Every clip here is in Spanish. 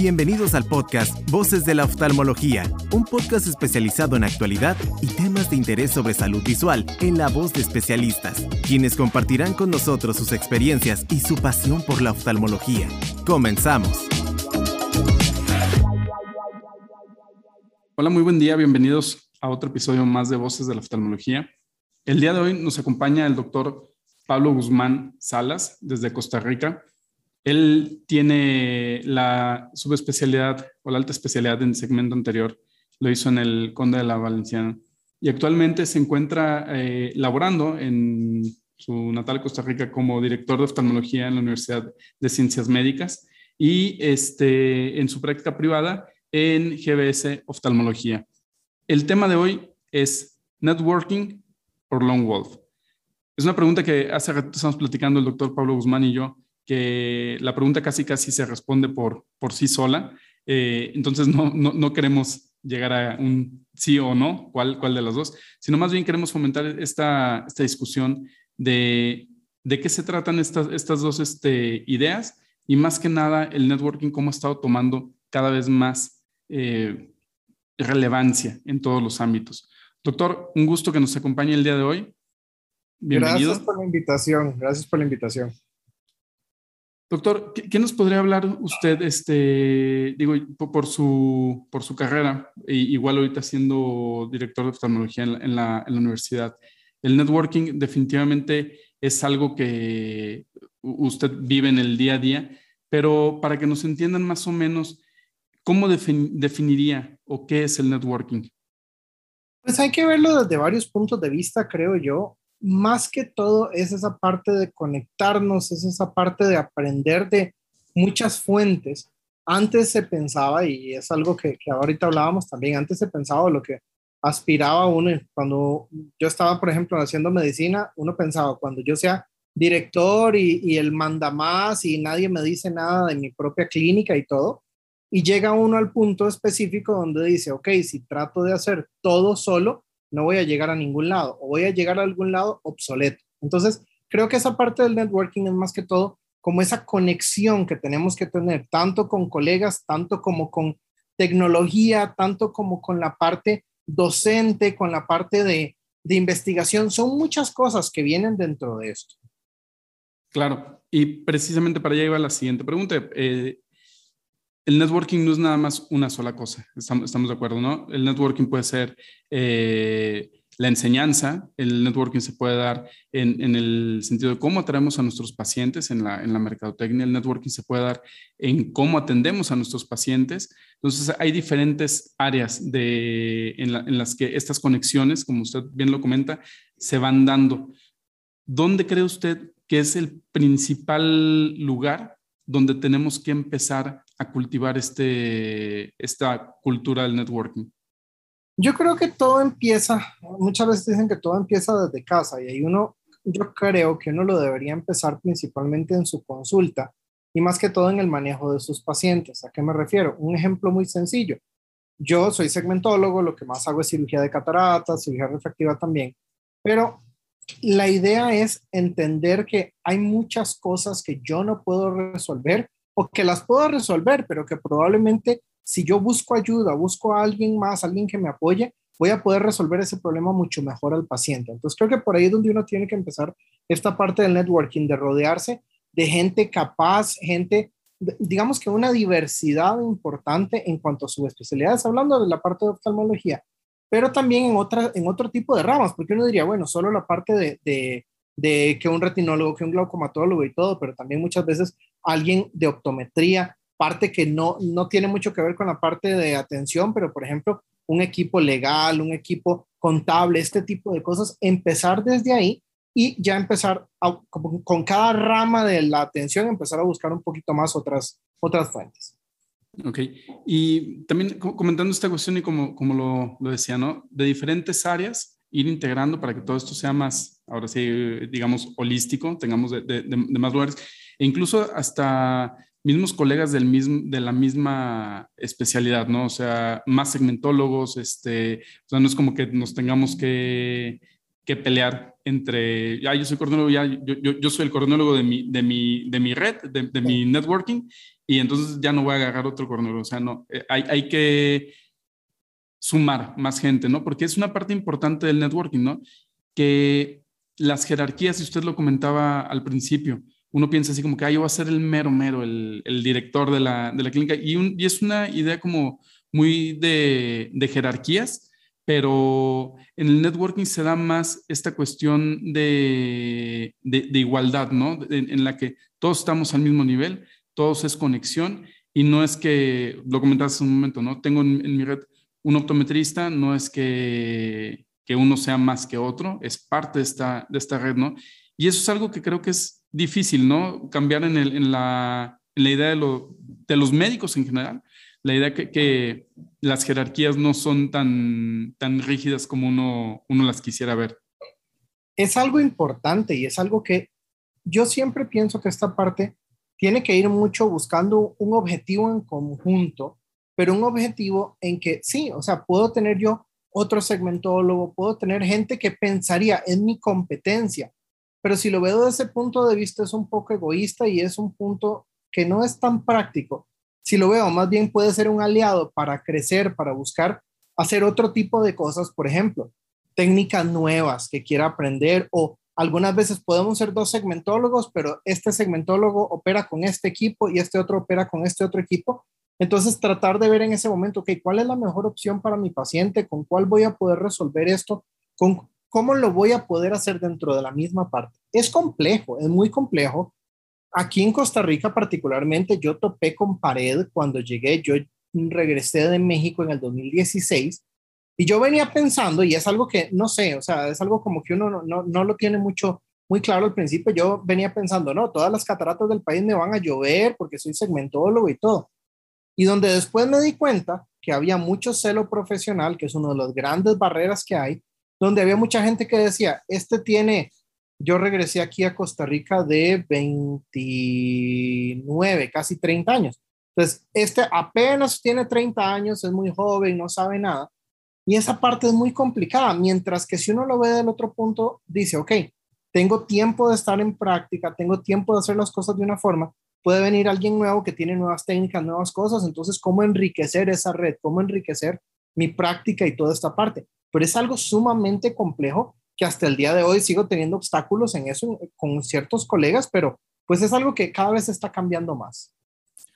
Bienvenidos al podcast Voces de la Oftalmología, un podcast especializado en actualidad y temas de interés sobre salud visual en la voz de especialistas, quienes compartirán con nosotros sus experiencias y su pasión por la oftalmología. Comenzamos. Hola, muy buen día, bienvenidos a otro episodio más de Voces de la Oftalmología. El día de hoy nos acompaña el doctor Pablo Guzmán Salas desde Costa Rica. Él tiene la subespecialidad o la alta especialidad en el segmento anterior, lo hizo en el Conde de la Valenciana y actualmente se encuentra eh, laborando en su natal Costa Rica como director de oftalmología en la Universidad de Ciencias Médicas y este, en su práctica privada en GBS Oftalmología. El tema de hoy es networking por Long Wolf. Es una pregunta que hace rato estamos platicando el doctor Pablo Guzmán y yo, que la pregunta casi casi se responde por, por sí sola. Eh, entonces no, no, no, queremos llegar a un sí o no, cuál, cuál de las dos, sino más bien queremos fomentar esta, esta discusión de, de qué se tratan estas, estas dos este, ideas y más que nada el networking, cómo ha estado tomando cada vez más eh, relevancia en todos los ámbitos. Doctor, un gusto que nos acompañe el día de hoy. Bienvenido. Gracias por la invitación, gracias por la invitación. Doctor, ¿qué, nos podría hablar usted, este, digo, por su, por su carrera, igual ahorita siendo director de oftalmología en la, universidad? El networking definitivamente es algo que usted vive en el día a día, pero para que nos entiendan más o menos, ¿cómo definiría o qué es el networking? Pues hay que verlo desde varios puntos de vista, creo yo más que todo es esa parte de conectarnos, es esa parte de aprender de muchas fuentes. Antes se pensaba, y es algo que, que ahorita hablábamos también, antes se pensaba lo que aspiraba uno. Cuando yo estaba, por ejemplo, haciendo medicina, uno pensaba, cuando yo sea director y, y el manda más y nadie me dice nada de mi propia clínica y todo, y llega uno al punto específico donde dice, ok, si trato de hacer todo solo, no voy a llegar a ningún lado o voy a llegar a algún lado obsoleto. Entonces, creo que esa parte del networking es más que todo como esa conexión que tenemos que tener tanto con colegas, tanto como con tecnología, tanto como con la parte docente, con la parte de, investigación. Son muchas cosas que vienen dentro de esto. Claro, y precisamente para allá iba la siguiente pregunta. Eh, el networking no es nada más una sola cosa, estamos, de acuerdo, ¿no? El networking puede ser eh, la enseñanza, el networking se puede dar en, el sentido de cómo atraemos a nuestros pacientes en la, en la mercadotecnia, el networking se puede dar en cómo atendemos a nuestros pacientes. Entonces, hay diferentes áreas de, en, en las que estas conexiones, como usted bien lo comenta, se van dando. ¿Dónde cree usted que es el principal lugar donde tenemos que empezar a cultivar este, esta cultura del networking? Yo creo que todo empieza, muchas veces dicen que todo empieza desde casa y ahí uno, yo creo que uno lo debería empezar principalmente en su consulta y más que todo en el manejo de sus pacientes. ¿A qué me refiero? Un ejemplo muy sencillo. Yo soy segmentólogo, lo que más hago es cirugía de cataratas, cirugía refractiva también, pero la idea es entender que hay muchas cosas que yo no puedo resolver o que las puedo resolver, pero que probablemente si yo busco ayuda, busco a alguien más, alguien que me apoye, voy a poder resolver ese problema mucho mejor al paciente. Entonces creo que por ahí es donde uno tiene que empezar esta parte del networking, de rodearse de gente capaz, gente, digamos que una diversidad importante en cuanto a sus especialidades, hablando de la parte de oftalmología, pero también en, otra, en otro tipo de ramas, porque uno diría, bueno, solo la parte de, de, de que un retinólogo, que un glaucomatólogo y todo, pero también muchas veces alguien de optometría, parte que no, no tiene mucho que ver con la parte de atención, pero por ejemplo, un equipo legal, un equipo contable, este tipo de cosas, empezar desde ahí y ya empezar con, cada rama de la atención, empezar a buscar un poquito más otras, otras fuentes. Ok, y también comentando esta cuestión y como, como lo, lo decía, ¿no? De diferentes áreas, ir integrando para que todo esto sea más, ahora sí, digamos, holístico, tengamos de, de, de más lugares. E incluso hasta mismos colegas del mismo, de la misma especialidad, ¿no? O sea, más segmentólogos, este, o sea, no es como que nos tengamos que, que pelear entre, ya yo soy coordinador, ya yo, yo, soy el coordinador de mi, de mi, de mi red, de, mi networking, y entonces ya no voy a agarrar otro coordinador. O sea, no, eh, hay, hay que sumar más gente, ¿no? Porque es una parte importante del networking, ¿no? Que las jerarquías, y usted lo comentaba al principio, uno piensa así como que, ah, yo voy a ser el mero, mero, el, el director de la, de la clínica, y, un, y, es una idea como muy de, de jerarquías, pero en el networking se da más esta cuestión de, de, igualdad, ¿no? En, la que todos estamos al mismo nivel, todos es conexión y no es que, lo comentaste un momento, ¿no? Tengo en, mi red un optometrista, no es que, que, uno sea más que otro, es parte de esta, de esta red, ¿no? Y eso es algo que creo que es difícil, ¿no? Cambiar en, el, en, la, la, idea de, lo, de los médicos en general, la idea que, que las jerarquías no son tan, tan rígidas como uno, uno las quisiera ver. Es algo importante y es algo que yo siempre pienso que esta parte tiene que ir mucho buscando un objetivo en conjunto, pero un objetivo en que sí, o sea, puedo tener yo otro segmentólogo, puedo tener gente que pensaría en mi competencia, pero si lo veo desde ese punto de vista es un poco egoísta y es un punto que no es tan práctico, si lo veo, más bien puede ser un aliado para crecer, para buscar hacer otro tipo de cosas, por ejemplo, técnicas nuevas que quiera aprender o algunas veces podemos ser dos segmentólogos, pero este segmentólogo opera con este equipo y este otro opera con este otro equipo. Entonces, tratar de ver en ese momento, ok, ¿cuál es la mejor opción para mi paciente? ¿Con cuál voy a poder resolver esto? ¿Con cómo lo voy a poder hacer dentro de la misma parte? Es complejo, es muy complejo, Aquí en Costa Rica particularmente yo topé con pared cuando llegué, yo regresé de México en el 2016 y yo venía pensando, y es algo que no sé, o sea, es algo como que uno no, no, no lo tiene mucho, muy claro al principio, yo venía pensando, no, todas las cataratas del país me van a llover porque soy segmentólogo y todo. Y donde después me di cuenta que había mucho celo profesional, que es una de las grandes barreras que hay, donde había mucha gente que decía, este tiene yo regresé aquí a Costa Rica de 29, casi 30 años. Entonces, este apenas tiene 30 años, es muy joven, no sabe nada. Y esa parte es muy complicada, mientras que si uno lo ve del otro punto, dice, ok, tengo tiempo de estar en práctica, tengo tiempo de hacer las cosas de una forma, puede venir alguien nuevo que tiene nuevas técnicas, nuevas cosas, entonces, ¿cómo enriquecer esa red? ¿Cómo enriquecer mi práctica y toda esta parte? Pero es algo sumamente complejo que hasta el día de hoy sigo teniendo obstáculos en eso con ciertos colegas, pero pues es algo que cada vez está cambiando más.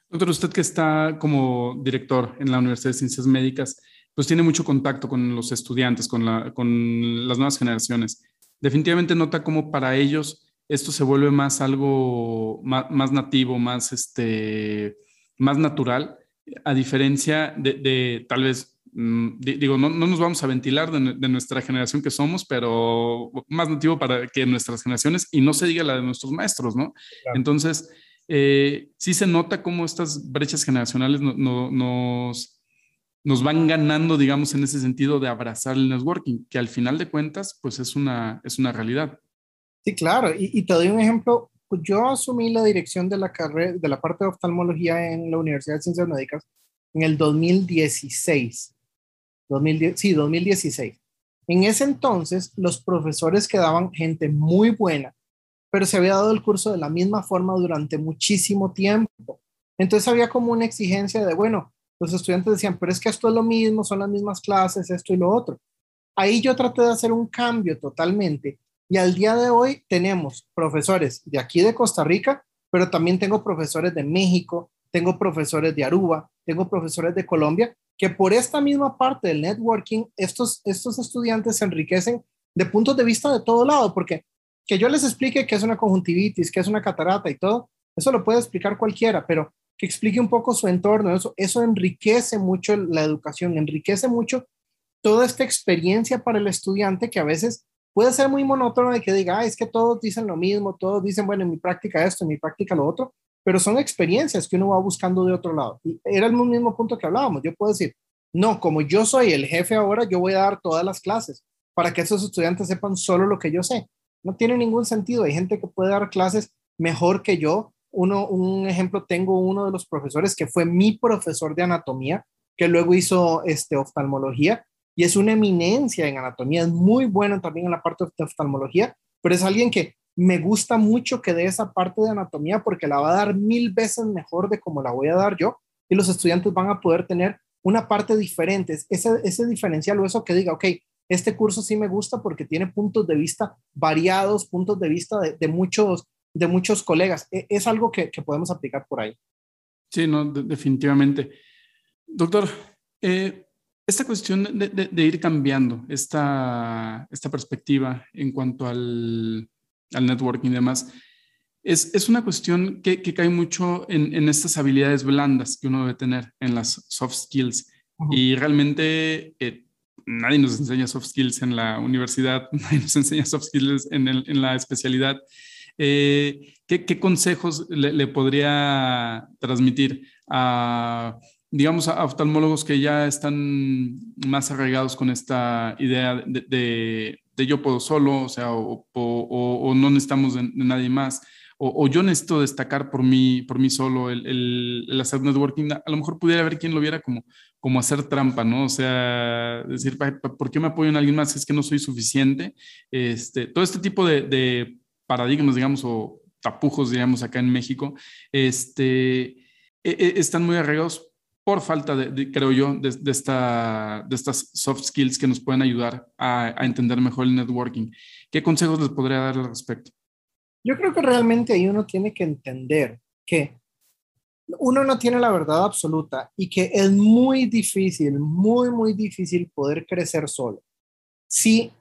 Doctor, usted que está como director en la Universidad de Ciencias Médicas, pues tiene mucho contacto con los estudiantes, con, la, con las nuevas generaciones. Definitivamente nota cómo para ellos esto se vuelve más algo más, nativo, más, este, más natural, a diferencia de, tal vez digo, no, no, nos vamos a ventilar de, nuestra generación que somos, pero más nativo para que nuestras generaciones y no se diga la de nuestros maestros, ¿no? Entonces, eh, sí se nota cómo estas brechas generacionales no, nos, nos van ganando, digamos, en ese sentido de abrazar el networking, que al final de cuentas, pues es una, es una realidad. Sí, claro, y, y te doy un ejemplo. Yo asumí la dirección de la carrera, de la parte de oftalmología en la Universidad de Ciencias Médicas en el 2016 sí, 2016. En ese entonces, los profesores quedaban gente muy buena, pero se había dado el curso de la misma forma durante muchísimo tiempo. Entonces había como una exigencia de, bueno, los estudiantes decían, pero es que esto es lo mismo, son las mismas clases, esto y lo otro. Ahí yo traté de hacer un cambio totalmente y al día de hoy tenemos profesores de aquí de Costa Rica, pero también tengo profesores de México, tengo profesores de Aruba, tengo profesores de Colombia que por esta misma parte del networking, estos, estos estudiantes se enriquecen de puntos de vista de todo lado, porque que yo les explique qué es una conjuntivitis, qué es una catarata y todo, eso lo puede explicar cualquiera, pero que explique un poco su entorno, eso, eso enriquece mucho la educación, enriquece mucho toda esta experiencia para el estudiante que a veces puede ser muy monótono de que diga, es que todos dicen lo mismo, todos dicen, bueno, en mi práctica esto, en mi práctica lo otro, pero son experiencias que uno va buscando de otro lado. Era el mismo punto que hablábamos. Yo puedo decir, no, como yo soy el jefe ahora, yo voy a dar todas las clases para que esos estudiantes sepan solo lo que yo sé. No tiene ningún sentido. Hay gente que puede dar clases mejor que yo. Uno, un ejemplo, tengo uno de los profesores que fue mi profesor de anatomía, que luego hizo este, oftalmología, y es una eminencia en anatomía, es muy bueno también en la parte de oftalmología, pero es alguien que me gusta mucho que dé esa parte de anatomía porque la va a dar mil veces mejor de como la voy a dar yo y los estudiantes van a poder tener una parte diferente, ese, ese diferencial o eso que diga, ok, este curso sí me gusta porque tiene puntos de vista variados, puntos de vista de, muchos, de muchos colegas. E, es algo que, podemos aplicar por ahí. Sí, no, definitivamente. Doctor, eh, esta cuestión de, ir cambiando esta, esta perspectiva en cuanto al, al networking y demás, es, es una cuestión que, que cae mucho en, en, estas habilidades blandas que uno debe tener en las soft skills. Y realmente eh, nadie nos enseña soft skills en la universidad, nadie nos enseña soft skills en, el, en la especialidad. Eh, ¿qué, ¿qué, consejos le, le, podría transmitir a, digamos, a oftalmólogos que ya están más arraigados con esta idea de, de, de yo puedo solo, o sea, o, o, no necesitamos de, nadie más? O, yo necesito destacar por mí, por mí solo el, el, el, hacer networking, a lo mejor pudiera haber quien lo viera como, como hacer trampa, ¿no? O sea, decir, ¿por qué me apoyo en alguien más? Es que no soy suficiente. Este, todo este tipo de, de paradigmas, digamos, o tapujos, digamos, acá en México, este, e, e, están muy arraigados por falta de, creo yo, de, de, esta, de estas soft skills que nos pueden ayudar a, a, entender mejor el networking. ¿Qué consejos les podría dar al respecto? Yo creo que realmente ahí uno tiene que entender que uno no tiene la verdad absoluta y que es muy difícil, muy, muy difícil poder crecer solo. Si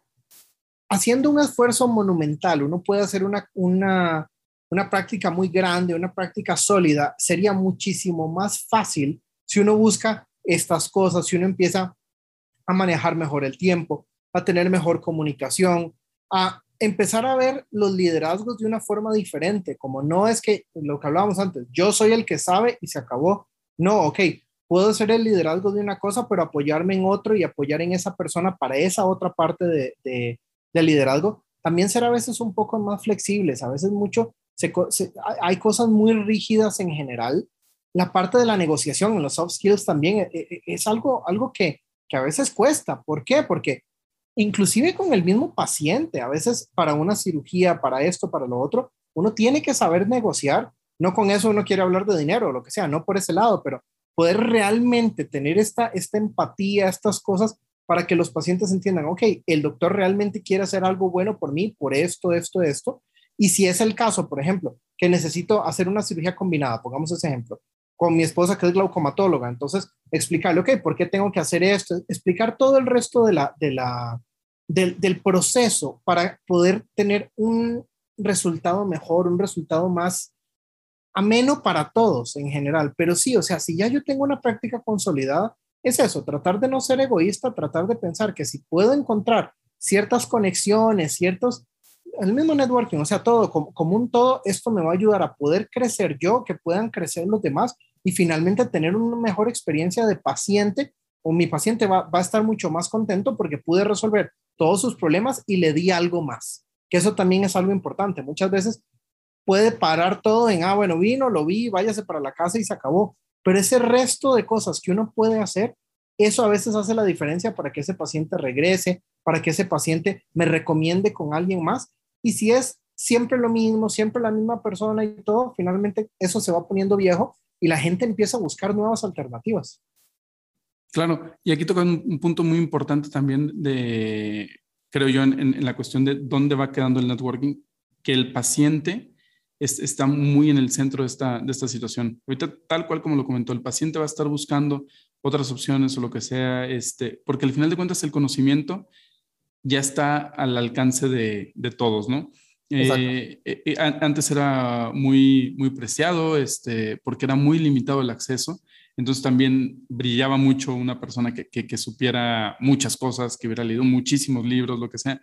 haciendo un esfuerzo monumental uno puede hacer una, una, una práctica muy grande, una práctica sólida, sería muchísimo más fácil si uno busca estas cosas, si uno empieza a manejar mejor el tiempo, a tener mejor comunicación, a empezar a ver los liderazgos de una forma diferente, como no es que lo que hablábamos antes, yo soy el que sabe y se acabó. No, ok, puedo ser el liderazgo de una cosa, pero apoyarme en otro y apoyar en esa persona para esa otra parte de, de, liderazgo. También ser a veces un poco más flexibles, a veces mucho, hay cosas muy rígidas en general. La parte de la negociación en los soft skills también es, e, e, es algo, algo que, que a veces cuesta. ¿Por qué? Porque inclusive con el mismo paciente, a veces para una cirugía, para esto, para lo otro, uno tiene que saber negociar, no con eso uno quiere hablar de dinero o lo que sea, no por ese lado, pero poder realmente tener esta, esta empatía, estas cosas para que los pacientes entiendan, ok, el doctor realmente quiere hacer algo bueno por mí, por esto, esto, esto. Y si es el caso, por ejemplo, que necesito hacer una cirugía combinada, pongamos ese ejemplo, con mi esposa que es glaucomatóloga. Entonces, explicarle, ok, ¿por qué tengo que hacer esto? Explicar todo el resto de la, de la, del, del proceso para poder tener un resultado mejor, un resultado más ameno para todos en general. Pero sí, o sea, si ya yo tengo una práctica consolidada, es eso, tratar de no ser egoísta, tratar de pensar que si puedo encontrar ciertas conexiones, ciertos, el mismo networking, o sea, todo como, como, un todo, esto me va a ayudar a poder crecer yo, que puedan crecer los demás y finalmente tener una mejor experiencia de paciente o mi paciente va, va, a estar mucho más contento porque pude resolver todos sus problemas y le di algo más, que eso también es algo importante. Muchas veces puede parar todo en, ah, bueno, vino, lo vi, váyase para la casa y se acabó. Pero ese resto de cosas que uno puede hacer, eso a veces hace la diferencia para que ese paciente regrese, para que ese paciente me recomiende con alguien más. Y si es siempre lo mismo, siempre la misma persona y todo, finalmente eso se va poniendo viejo y la gente empieza a buscar nuevas alternativas. Claro, y aquí toca un, punto muy importante también de, creo yo, en, la cuestión de dónde va quedando el networking, que el paciente está muy en el centro de esta, de esta situación. Ahorita, tal cual como lo comentó, el paciente va a estar buscando otras opciones o lo que sea, este, porque al final de cuentas el conocimiento ya está al alcance de, de todos, ¿no? Eh, eh, eh antes era muy, muy preciado, este, porque era muy limitado el acceso. Entonces también brillaba mucho una persona que, que, supiera muchas cosas, que hubiera leído muchísimos libros, lo que sea.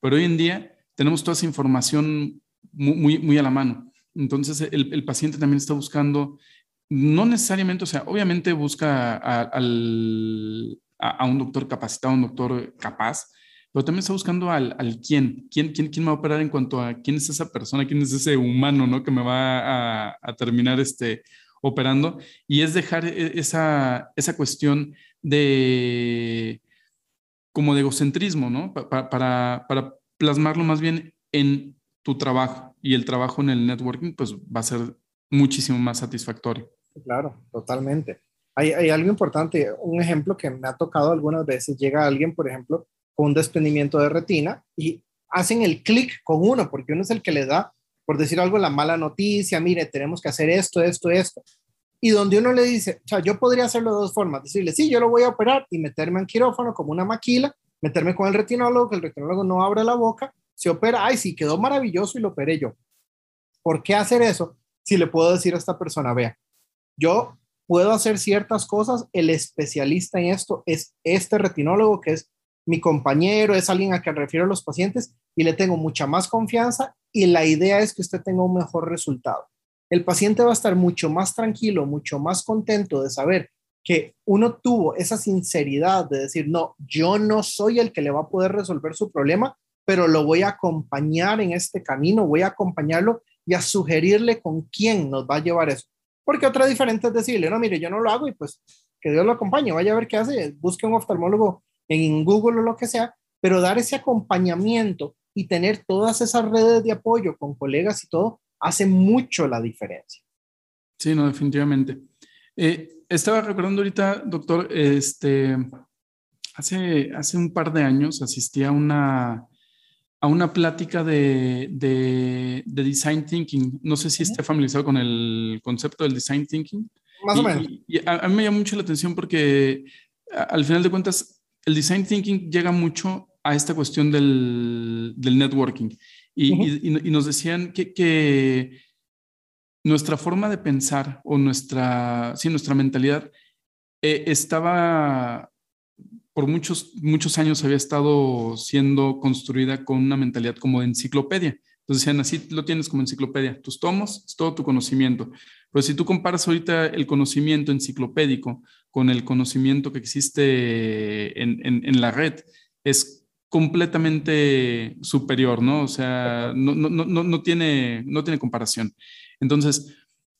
Pero hoy en día tenemos toda esa información muy, muy, a la mano. Entonces el, el, paciente también está buscando, no necesariamente, o sea, obviamente busca a, al, a, a un doctor capacitado, un doctor capaz, pero también está buscando al, al quién, quién, quién, quién me va a operar en cuanto a quién es esa persona, quién es ese humano, ¿no? Que me va a, a terminar este, operando. Y es dejar e, esa, esa cuestión de, como de egocentrismo, ¿no? para, para plasmarlo más bien en tu trabajo y el trabajo en el networking, pues va a ser muchísimo más satisfactorio. Claro, totalmente. Hay, hay, algo importante, un ejemplo que me ha tocado algunas veces, llega alguien, por ejemplo, un desprendimiento de retina y hacen el clic con uno, porque uno es el que le da, por decir algo, la mala noticia, mire, tenemos que hacer esto, esto, esto. Y donde uno le dice, o sea, yo podría hacerlo de dos formas, decirle, sí, yo lo voy a operar y meterme en quirófano como una maquila, meterme con el retinólogo, que el retinólogo no abra la boca, se opera, ay, sí, quedó maravilloso y lo operé yo. ¿Por qué hacer eso si le puedo decir a esta persona, vea, yo puedo hacer ciertas cosas, el especialista en esto es este retinólogo que es mi compañero, es alguien a quien refiero a los pacientes y le tengo mucha más confianza y la idea es que usted tenga un mejor resultado. El paciente va a estar mucho más tranquilo, mucho más contento de saber que uno tuvo esa sinceridad de decir, no, yo no soy el que le va a poder resolver su problema, pero lo voy a acompañar en este camino, voy a acompañarlo y a sugerirle con quién nos va a llevar eso. Porque otra diferente es decirle, no, mire, yo no lo hago y pues que Dios lo acompañe, vaya a ver qué hace, busque un oftalmólogo en Google o lo que sea, pero dar ese acompañamiento y tener todas esas redes de apoyo con colegas y todo hace mucho la diferencia. Sí, no, definitivamente. Eh, estaba recordando ahorita, doctor, este, hace, hace un par de años asistí a una, a una plática de, de, design thinking. No sé si esté familiarizado con el concepto del design thinking. Más o menos. a, mí me llama mucho la atención porque al final de cuentas el design thinking llega mucho a esta cuestión del, del networking. Y, y, nos decían que, que, nuestra forma de pensar o nuestra, sí, nuestra mentalidad eh, estaba por muchos, muchos años había estado siendo construida con una mentalidad como de enciclopedia. Entonces decían, así lo tienes como enciclopedia. Tus tomos es todo tu conocimiento. Pero si tú comparas ahorita el conocimiento enciclopédico con el conocimiento que existe en, en, la red, es completamente superior, ¿no? O sea, no, no, no, no, tiene, no tiene comparación. Entonces,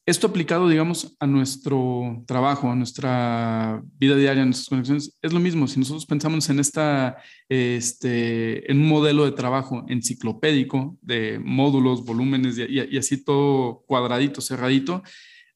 esto aplicado, digamos, a nuestro trabajo, a nuestra vida diaria, a nuestras conexiones, es lo mismo. Si nosotros pensamos en esta, este, en un modelo de trabajo enciclopédico de módulos, volúmenes y, así todo cuadradito, cerradito,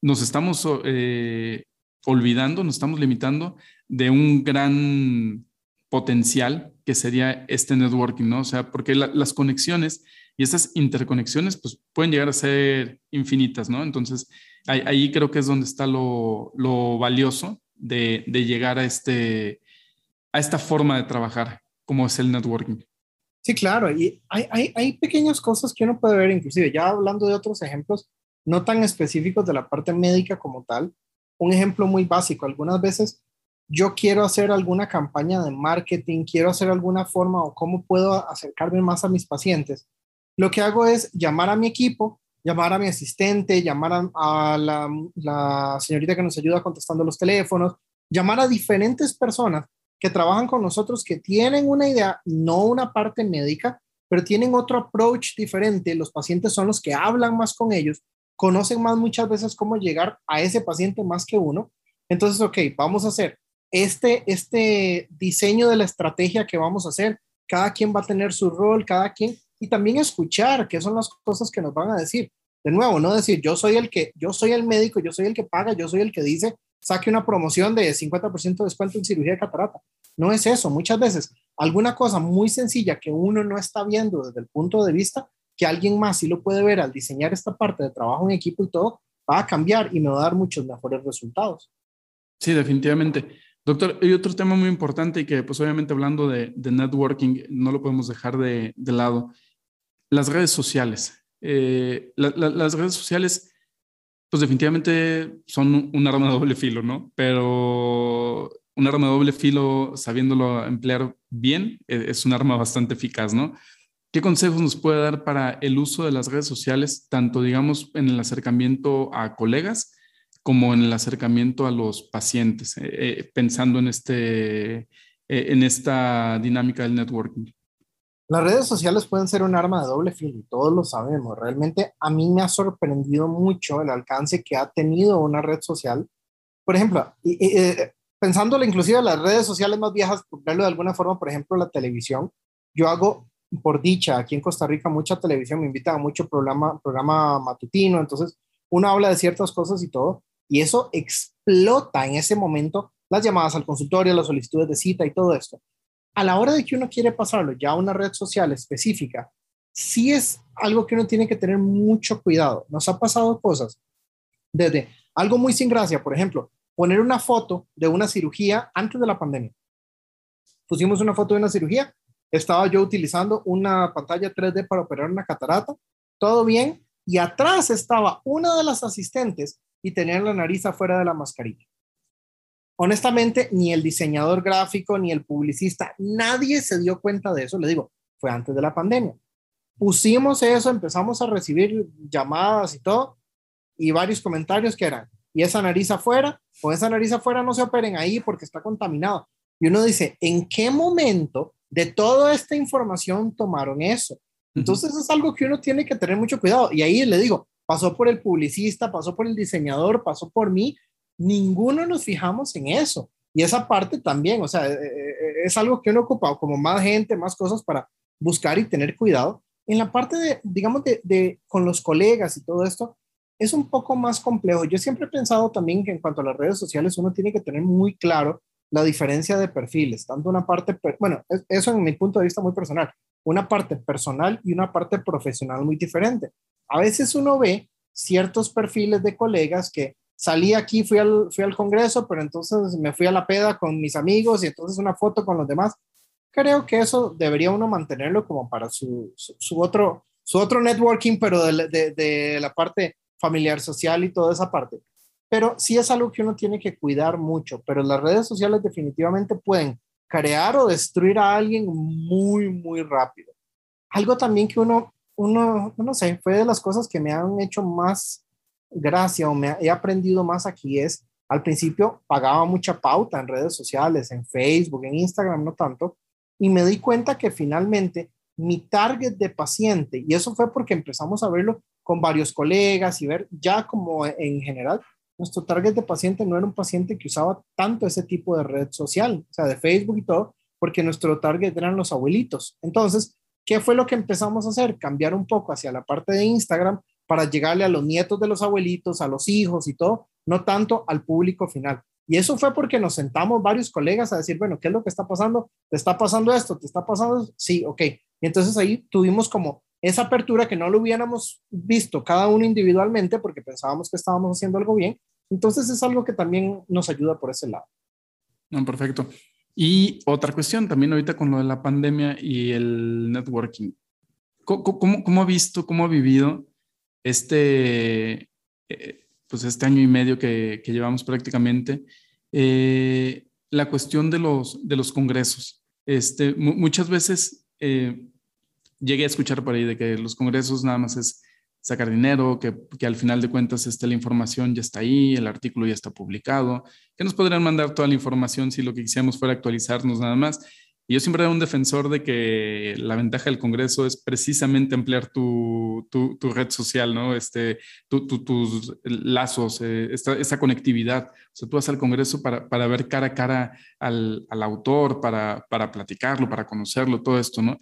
nos estamos eh, olvidando, nos estamos limitando de un gran potencial que sería este networking, ¿no? O sea, porque las conexiones y esas interconexiones pues pueden llegar a ser infinitas, ¿no? Entonces ahí, creo que es donde está lo, valioso de, llegar a, este, a esta forma de trabajar como es el networking. Sí, claro, y hay, hay, pequeñas cosas que uno puede ver, inclusive ya hablando de otros ejemplos, no tan específicos de la parte médica como tal, un ejemplo muy básico, algunas veces yo quiero hacer alguna campaña de marketing, quiero hacer alguna forma o cómo puedo acercarme más a mis pacientes. Lo que hago es llamar a mi equipo, llamar a mi asistente, llamar a, la, señorita que nos ayuda contestando los teléfonos, llamar a diferentes personas que trabajan con nosotros que tienen una idea, no una parte médica, pero tienen otro approach diferente. Los pacientes son los que hablan más con ellos, conocen más muchas veces cómo llegar a ese paciente más que uno. Entonces, ok, vamos a hacer este, este diseño de la estrategia que vamos a hacer. Cada quien va a tener su rol, cada quien, y también escuchar qué son las cosas que nos van a decir. De nuevo, no decir yo soy el que, yo soy el médico, yo soy el que paga, yo soy el que dice, saque una promoción de 50% de descuento en cirugía de catarata. No es eso. Muchas veces, alguna cosa muy sencilla que uno no está viendo desde el punto de vista, que alguien más sí lo puede ver al diseñar esta parte de trabajo en equipo y todo, va a cambiar y me va a dar muchos mejores resultados. Sí, definitivamente. Doctor, hay otro tema muy importante y que pues obviamente hablando de, networking no lo podemos dejar de, de lado las redes sociales. Eh, las redes sociales, pues definitivamente son un arma de doble filo, ¿no? Pero un arma de doble filo, sabiéndolo emplear bien, e, es un arma bastante eficaz, ¿no? ¿Qué consejos nos puede dar para el uso de las redes sociales, tanto, digamos, en el acercamiento a colegas como en el acercamiento a los pacientes, eh, eh, pensando en, este, en esta dinámica del networking? Las redes sociales pueden ser un arma de doble filo, todos lo sabemos. Realmente a mí me ha sorprendido mucho el alcance que ha tenido una red social. Por ejemplo, pensándolo inclusive las redes sociales más viejas, por verlo de alguna forma, por ejemplo, la televisión, yo hago por dicha, aquí en Costa Rica mucha televisión, me invitan a mucho programa, programa matutino, entonces uno habla de ciertas cosas y todo, y eso explota en ese momento las llamadas al consultorio, las solicitudes de cita y todo esto. A la hora de que uno quiere pasarlo ya a una red social específica, sí es algo que uno tiene que tener mucho cuidado. Nos ha pasado cosas desde algo muy sin gracia, por ejemplo, poner una foto de una cirugía antes de la pandemia. Pusimos una foto de una cirugía, estaba yo utilizando una pantalla 3D para operar una catarata, todo bien, y atrás estaba una de las asistentes y tenía la nariz afuera de la mascarilla. Honestamente, ni el diseñador gráfico ni el publicista, nadie se dio cuenta de eso. Le digo, fue antes de la pandemia. Pusimos eso, empezamos a recibir llamadas y todo, y varios comentarios que eran, y esa nariz afuera, con esa nariz afuera no se operen ahí porque está contaminado. Y uno dice, ¿en qué momento de toda esta información tomaron eso? Entonces es algo que uno tiene que tener mucho cuidado. Y ahí le digo, pasó por el publicista, pasó por el diseñador, pasó por mí, ninguno nos fijamos en eso. Y esa parte también, o sea, eh, eh, es algo que uno ocupa como más gente, más cosas para buscar y tener cuidado. En la parte de, digamos, de, de con los colegas y todo esto, es un poco más complejo. Yo siempre he pensado también que en cuanto a las redes sociales uno tiene que tener muy claro la diferencia de perfiles, tanto una parte, bueno, eso en mi punto de vista muy personal, una parte personal y una parte profesional muy diferente. A veces uno ve ciertos perfiles de colegas que salí aquí, fui al, fui al Congreso, pero entonces me fui a la peda con mis amigos y entonces una foto con los demás. Creo que eso debería uno mantenerlo como para su, su, otro, su otro networking, pero de, de, de la parte familiar, social y toda esa parte. Pero sí es algo que uno tiene que cuidar mucho, pero las redes sociales definitivamente pueden crear o destruir a alguien muy, muy rápido. Algo también que uno, uno, no sé, fue de las cosas que me han hecho más gracia o me he aprendido más aquí es, al principio pagaba mucha pauta en redes sociales, en Facebook, en Instagram, no tanto, y me di cuenta que finalmente mi target de paciente, y eso fue porque empezamos a verlo con varios colegas y ver ya como en general, nuestro target de paciente no era un paciente que usaba tanto ese tipo de red social, o sea, de Facebook y todo, porque nuestro target eran los abuelitos. Entonces, ¿qué fue lo que empezamos a hacer? Cambiar un poco hacia la parte de Instagram para llegarle a los nietos de los abuelitos, a los hijos y todo, no tanto al público final. Y eso fue porque nos sentamos varios colegas a decir, bueno, ¿qué es lo que está pasando? ¿Te está pasando esto? ¿Te está pasando? Sí, ok. Y entonces ahí tuvimos como esa apertura que no lo hubiéramos visto cada uno individualmente porque pensábamos que estábamos haciendo algo bien. Entonces es algo que también nos ayuda por ese lado. No, perfecto. Y otra cuestión también ahorita con lo de la pandemia y el networking. ¿Cómo, cómo, ha visto, cómo ha vivido este, eh, pues este año y medio que, llevamos prácticamente eh, la cuestión de los, de los congresos? Este, muchas veces eh, llegué a escuchar por ahí de que los congresos nada más es sacar dinero, que, que, al final de cuentas este, la información ya está ahí, el artículo ya está publicado, que nos podrían mandar toda la información si lo que quisiéramos fuera actualizarnos nada más. Y yo siempre era un defensor de que la ventaja del Congreso es precisamente ampliar tu, tu, tu red social, ¿no? Este, tu, tus lazos, eh, esta, conectividad. O sea, tú vas al Congreso para, para ver cara a cara al, al autor, para, para platicarlo, para conocerlo, todo esto, ¿no?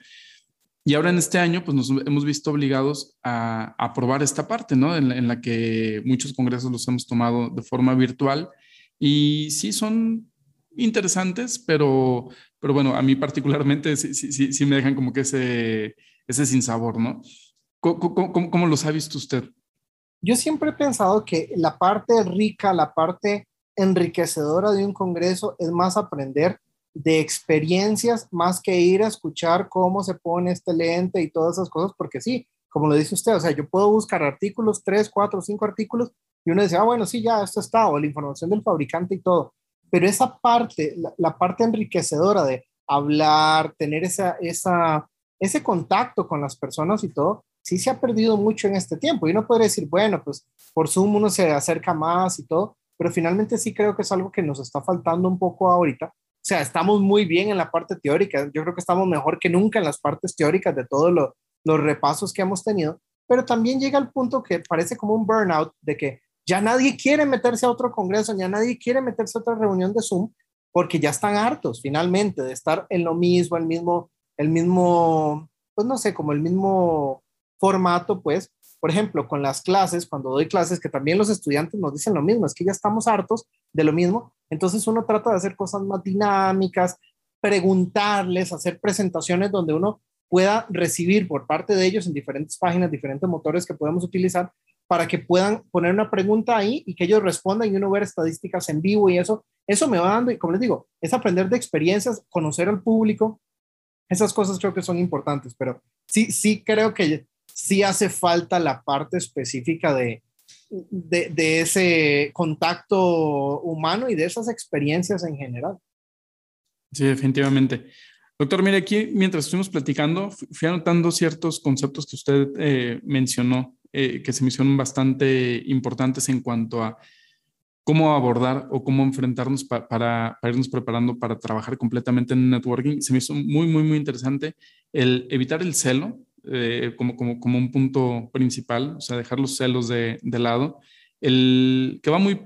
Y ahora en este año, pues nos hemos visto obligados a, aprobar esta parte, ¿no? En la, que muchos congresos los hemos tomado de forma virtual y sí son interesantes, pero, pero bueno, a mí particularmente sí, sí, sí me dejan como que ese, ese sinsabor, ¿no? ¿Cómo, cómo, cómo los ha visto usted? Yo siempre he pensado que la parte rica, la parte enriquecedora de un congreso es más aprender de experiencias más que ir a escuchar cómo se pone este lente y todas esas cosas, porque sí, como lo dice usted, o sea, yo puedo buscar artículos, tres, cuatro, cinco artículos, y uno dice, ah, bueno, sí, ya, esto está, o la información del fabricante y todo, pero esa parte, la, parte enriquecedora de hablar, tener esa, esa, ese contacto con las personas y todo, sí se ha perdido mucho en este tiempo. Y uno podría decir, bueno, pues por Zoom uno se acerca más y todo, pero finalmente sí creo que es algo que nos está faltando un poco ahorita, o sea, estamos muy bien en la parte teórica. Yo creo que estamos mejor que nunca en las partes teóricas de todos los repasos que hemos tenido, pero también llega el punto que parece como un burnout de que ya nadie quiere meterse a otro congreso, ya nadie quiere meterse a otra reunión de Zoom, porque ya están hartos finalmente de estar en lo mismo, el mismo, el mismo, pues no sé, como el mismo formato, pues, por ejemplo, con las clases, cuando doy clases, que también los estudiantes nos dicen lo mismo, es que ya estamos hartos de lo mismo, entonces uno trata de hacer cosas más dinámicas, preguntarles, hacer presentaciones donde uno pueda recibir por parte de ellos en diferentes páginas, diferentes motores que podemos utilizar para que puedan poner una pregunta ahí y que ellos respondan y uno ver estadísticas en vivo y eso, eso me va dando, y como les digo, es aprender de experiencias, conocer al público, esas cosas creo que son importantes, pero sí, sí creo que sí hace falta la parte específica de, de, ese contacto humano y de esas experiencias en general. Sí, definitivamente. Doctor, mire, aquí mientras estuvimos platicando, fui anotando ciertos conceptos que usted eh, mencionó, eh, que se me hicieron bastante importantes en cuanto a cómo abordar o cómo enfrentarnos para, irnos preparando para trabajar completamente en networking. Se me hizo muy, muy, muy interesante el evitar el celo eh, como, como, como un punto principal, o sea, dejar los celos de, de lado. El que va muy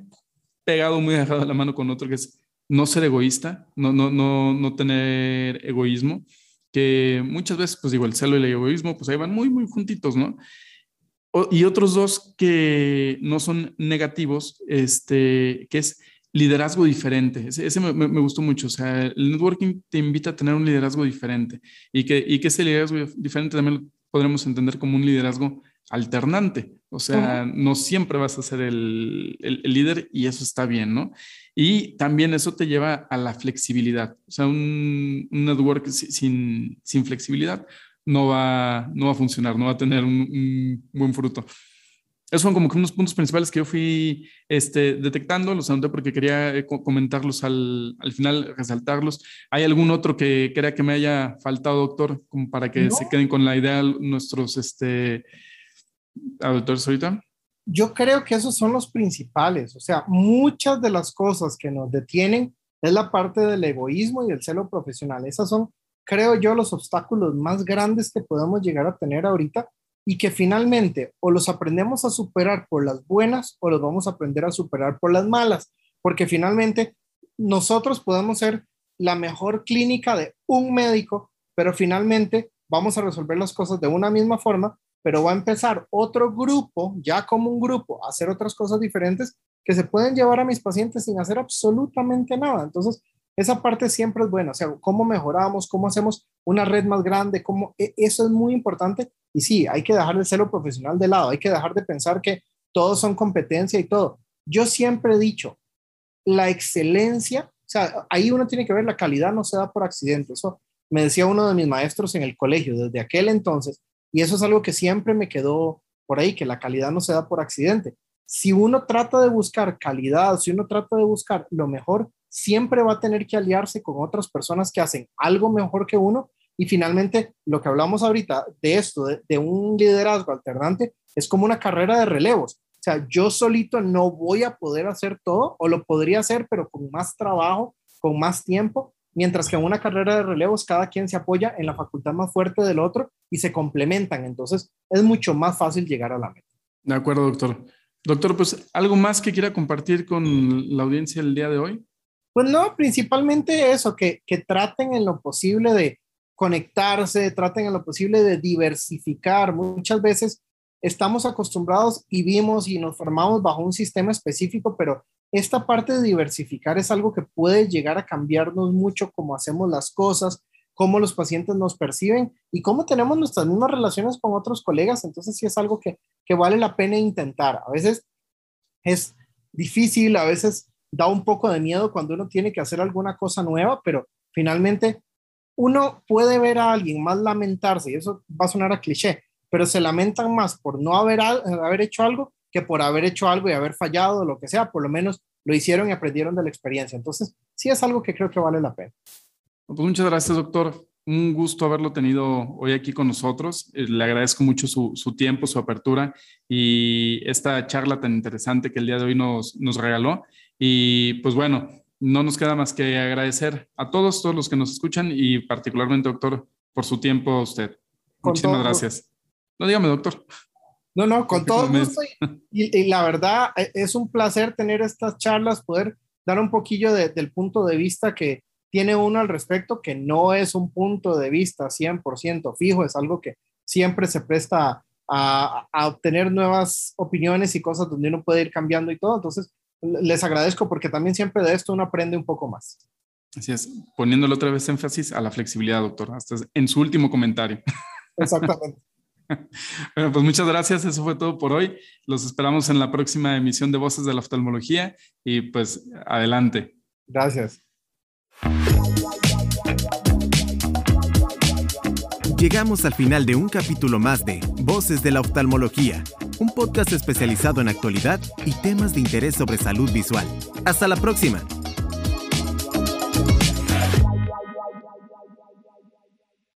pegado, muy agarrado a la mano con otro, que es no ser egoísta, no, no, no, no tener egoísmo, que muchas veces, pues digo, el celo y el egoísmo, pues ahí van muy, muy juntitos, ¿no? y otros dos que no son negativos, este, que es liderazgo diferente. Ese, me, me, gustó mucho. O sea, el networking te invita a tener un liderazgo diferente y que, y que ese liderazgo diferente también lo podremos entender como un liderazgo alternante. O sea, no siempre vas a ser el, el, líder y eso está bien, ¿no? Y también eso te lleva a la flexibilidad. O sea, un, un network sin, sin flexibilidad no va, no va a funcionar, no va a tener un, buen fruto. Esos son como que unos puntos principales que yo fui este, detectando, los anoté porque quería eh, comentarlos al, al, final, resaltarlos. ¿Hay algún otro que crea que me haya faltado, doctor, como para que se queden con la idea nuestros este, auditores ahorita? yo creo que esos son los principales. O sea, muchas de las cosas que nos detienen es la parte del egoísmo y del celo profesional. Esas son, creo yo, los obstáculos más grandes que podemos llegar a tener ahorita y que finalmente o los aprendemos a superar por las buenas o los vamos a aprender a superar por las malas, porque finalmente nosotros podemos ser la mejor clínica de un médico, pero finalmente vamos a resolver las cosas de una misma forma pero va a empezar otro grupo, ya como un grupo, a hacer otras cosas diferentes que se pueden llevar a mis pacientes sin hacer absolutamente nada. Entonces, esa parte siempre es buena, o sea, cómo mejoramos, cómo hacemos una red más grande, cómo, e, eso es muy importante. Y sí, hay que dejar el celo profesional de lado, hay que dejar de pensar que todos son competencia y todo. Yo siempre he dicho, la excelencia, o sea, ahí uno tiene que ver, la calidad no se da por accidente. Eso me decía uno de mis maestros en el colegio, desde aquel entonces, y eso es algo que siempre me quedó por ahí, que la calidad no se da por accidente. Si uno trata de buscar calidad, si uno trata de buscar lo mejor, siempre va a tener que aliarse con otras personas que hacen algo mejor que uno. Y finalmente, lo que hablamos ahorita de esto, de, un liderazgo alternante, es como una carrera de relevos. O sea, yo solito no voy a poder hacer todo, o lo podría hacer, pero con más trabajo, con más tiempo, mientras que en una carrera de relevos cada quien se apoya en la facultad más fuerte del otro y se complementan, entonces es mucho más fácil llegar a la meta. De acuerdo, doctor. Doctor, pues algo más que quiera compartir con la audiencia el día de hoy. Pues no, principalmente eso, que, que traten en lo posible de conectarse, traten en lo posible de diversificar. Muchas veces estamos acostumbrados y vimos y nos formamos bajo un sistema específico, pero esta parte de diversificar es algo que puede llegar a cambiarnos mucho cómo hacemos las cosas, cómo los pacientes nos perciben y cómo tenemos nuestras mismas relaciones con otros colegas. Entonces sí es algo que, que vale la pena intentar. A veces es difícil, a veces da un poco de miedo cuando uno tiene que hacer alguna cosa nueva, pero finalmente uno puede ver a alguien más lamentarse, y eso va a sonar a cliché, pero se lamentan más por no haber, haber hecho algo que por haber hecho algo y haber fallado, lo que sea, por lo menos lo hicieron y aprendieron de la experiencia. Entonces, sí es algo que creo que vale la pena. Pues muchas gracias, doctor. Un gusto haberlo tenido hoy aquí con nosotros. Eh, le agradezco mucho su, su, tiempo, su apertura y esta charla tan interesante que el día de hoy nos, nos regaló. Y pues bueno, no nos queda más que agradecer a todos, todos los que nos escuchan y particularmente, doctor, por su tiempo a usted. Muchísimas gracias. No, dígame, doctor. No, no, con todo gusto. Y, la verdad, e, es un placer tener estas charlas, poder dar un poquillo del punto de vista que tiene uno al respecto, que no es un punto de vista 100% fijo, es algo que siempre se presta a, a, obtener nuevas opiniones y cosas donde uno puede ir cambiando y todo. Entonces, les agradezco porque también siempre de esto uno aprende un poco más. Así es, poniéndole otra vez énfasis a la flexibilidad, doctor, hasta en su último comentario. Exactamente. Bueno, pues muchas gracias. Eso fue todo por hoy. Los esperamos en la próxima emisión de Voces de la Oftalmología y pues adelante. Gracias. Llegamos al final de un capítulo más de Voces de la Oftalmología, un podcast especializado en actualidad y temas de interés sobre salud visual. Hasta la próxima.